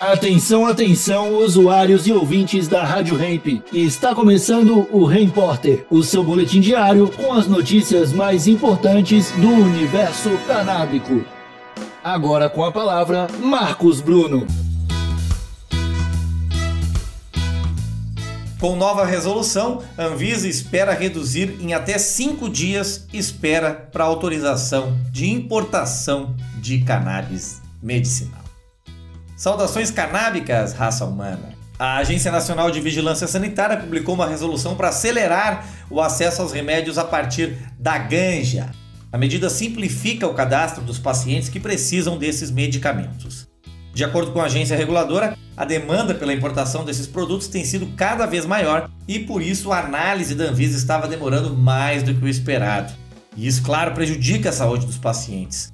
Atenção, atenção, usuários e ouvintes da Rádio Hemp. Está começando o Repórter, o seu boletim diário com as notícias mais importantes do universo canábico. Agora com a palavra, Marcos Bruno. Com nova resolução, Anvisa espera reduzir em até cinco dias espera para autorização de importação de cannabis medicinal. Saudações canábicas, raça humana. A Agência Nacional de Vigilância Sanitária publicou uma resolução para acelerar o acesso aos remédios a partir da ganja. A medida simplifica o cadastro dos pacientes que precisam desses medicamentos. De acordo com a agência reguladora, a demanda pela importação desses produtos tem sido cada vez maior e por isso a análise da Anvisa estava demorando mais do que o esperado. E isso, claro, prejudica a saúde dos pacientes.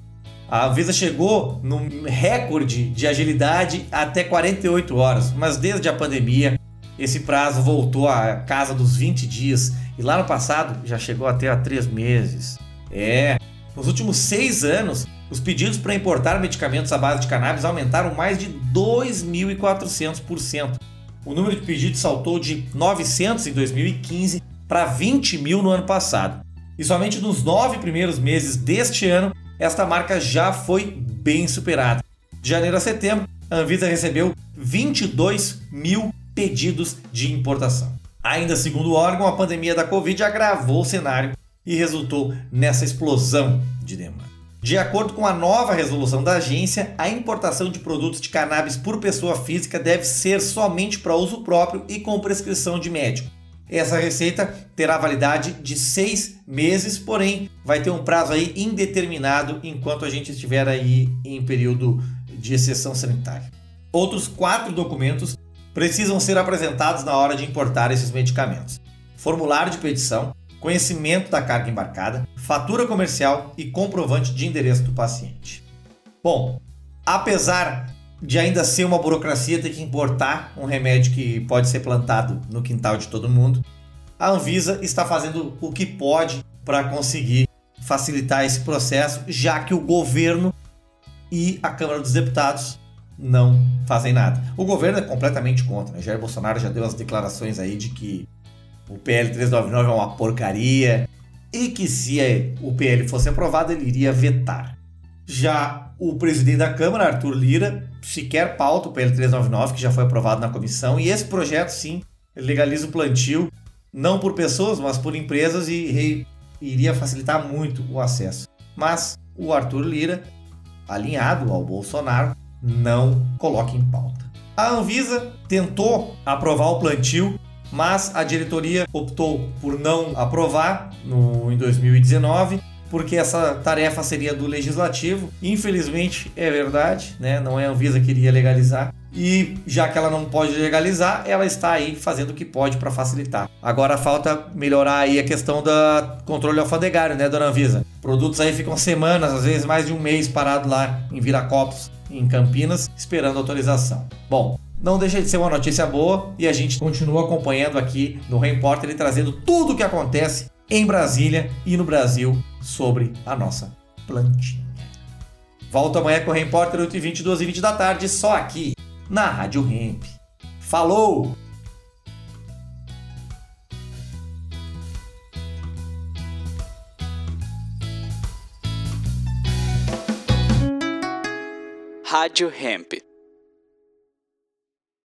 A Visa chegou num recorde de agilidade até 48 horas, mas desde a pandemia esse prazo voltou à casa dos 20 dias e lá no passado já chegou até a 3 meses. É, nos últimos 6 anos, os pedidos para importar medicamentos à base de cannabis aumentaram mais de 2.400%. O número de pedidos saltou de 900 em 2015 para 20 mil no ano passado. E somente nos nove primeiros meses deste ano esta marca já foi bem superada. De janeiro a setembro, a Anvisa recebeu 22 mil pedidos de importação. Ainda segundo o órgão, a pandemia da Covid agravou o cenário e resultou nessa explosão de demanda. De acordo com a nova resolução da agência, a importação de produtos de cannabis por pessoa física deve ser somente para uso próprio e com prescrição de médico. Essa receita terá validade de seis meses, porém vai ter um prazo aí indeterminado enquanto a gente estiver aí em período de exceção sanitária. Outros quatro documentos precisam ser apresentados na hora de importar esses medicamentos: formulário de petição, conhecimento da carga embarcada, fatura comercial e comprovante de endereço do paciente. Bom, apesar de ainda ser uma burocracia ter que importar um remédio que pode ser plantado no quintal de todo mundo, a Anvisa está fazendo o que pode para conseguir facilitar esse processo, já que o governo e a Câmara dos Deputados não fazem nada. O governo é completamente contra. Né? Jair Bolsonaro já deu as declarações aí de que o PL 399 é uma porcaria e que se o PL fosse aprovado ele iria vetar. Já o presidente da Câmara, Arthur Lira, sequer pauta o PL 399, que já foi aprovado na comissão, e esse projeto sim legaliza o plantio, não por pessoas, mas por empresas e iria facilitar muito o acesso. Mas o Arthur Lira, alinhado ao Bolsonaro, não coloca em pauta. A Anvisa tentou aprovar o plantio, mas a diretoria optou por não aprovar no, em 2019 porque essa tarefa seria do legislativo. Infelizmente é verdade, né? Não é a Anvisa que iria legalizar. E já que ela não pode legalizar, ela está aí fazendo o que pode para facilitar. Agora falta melhorar aí a questão do controle alfandegário, né, dona Anvisa? Produtos aí ficam semanas, às vezes mais de um mês parado lá em Viracopos, em Campinas, esperando autorização. Bom, não deixa de ser uma notícia boa e a gente continua acompanhando aqui no Repórter e trazendo tudo o que acontece em Brasília e no Brasil sobre a nossa plantinha. Volto amanhã com o Repórter 8h20, 12h20 da tarde, só aqui na Rádio Hemp. Falou! Rádio Hemp.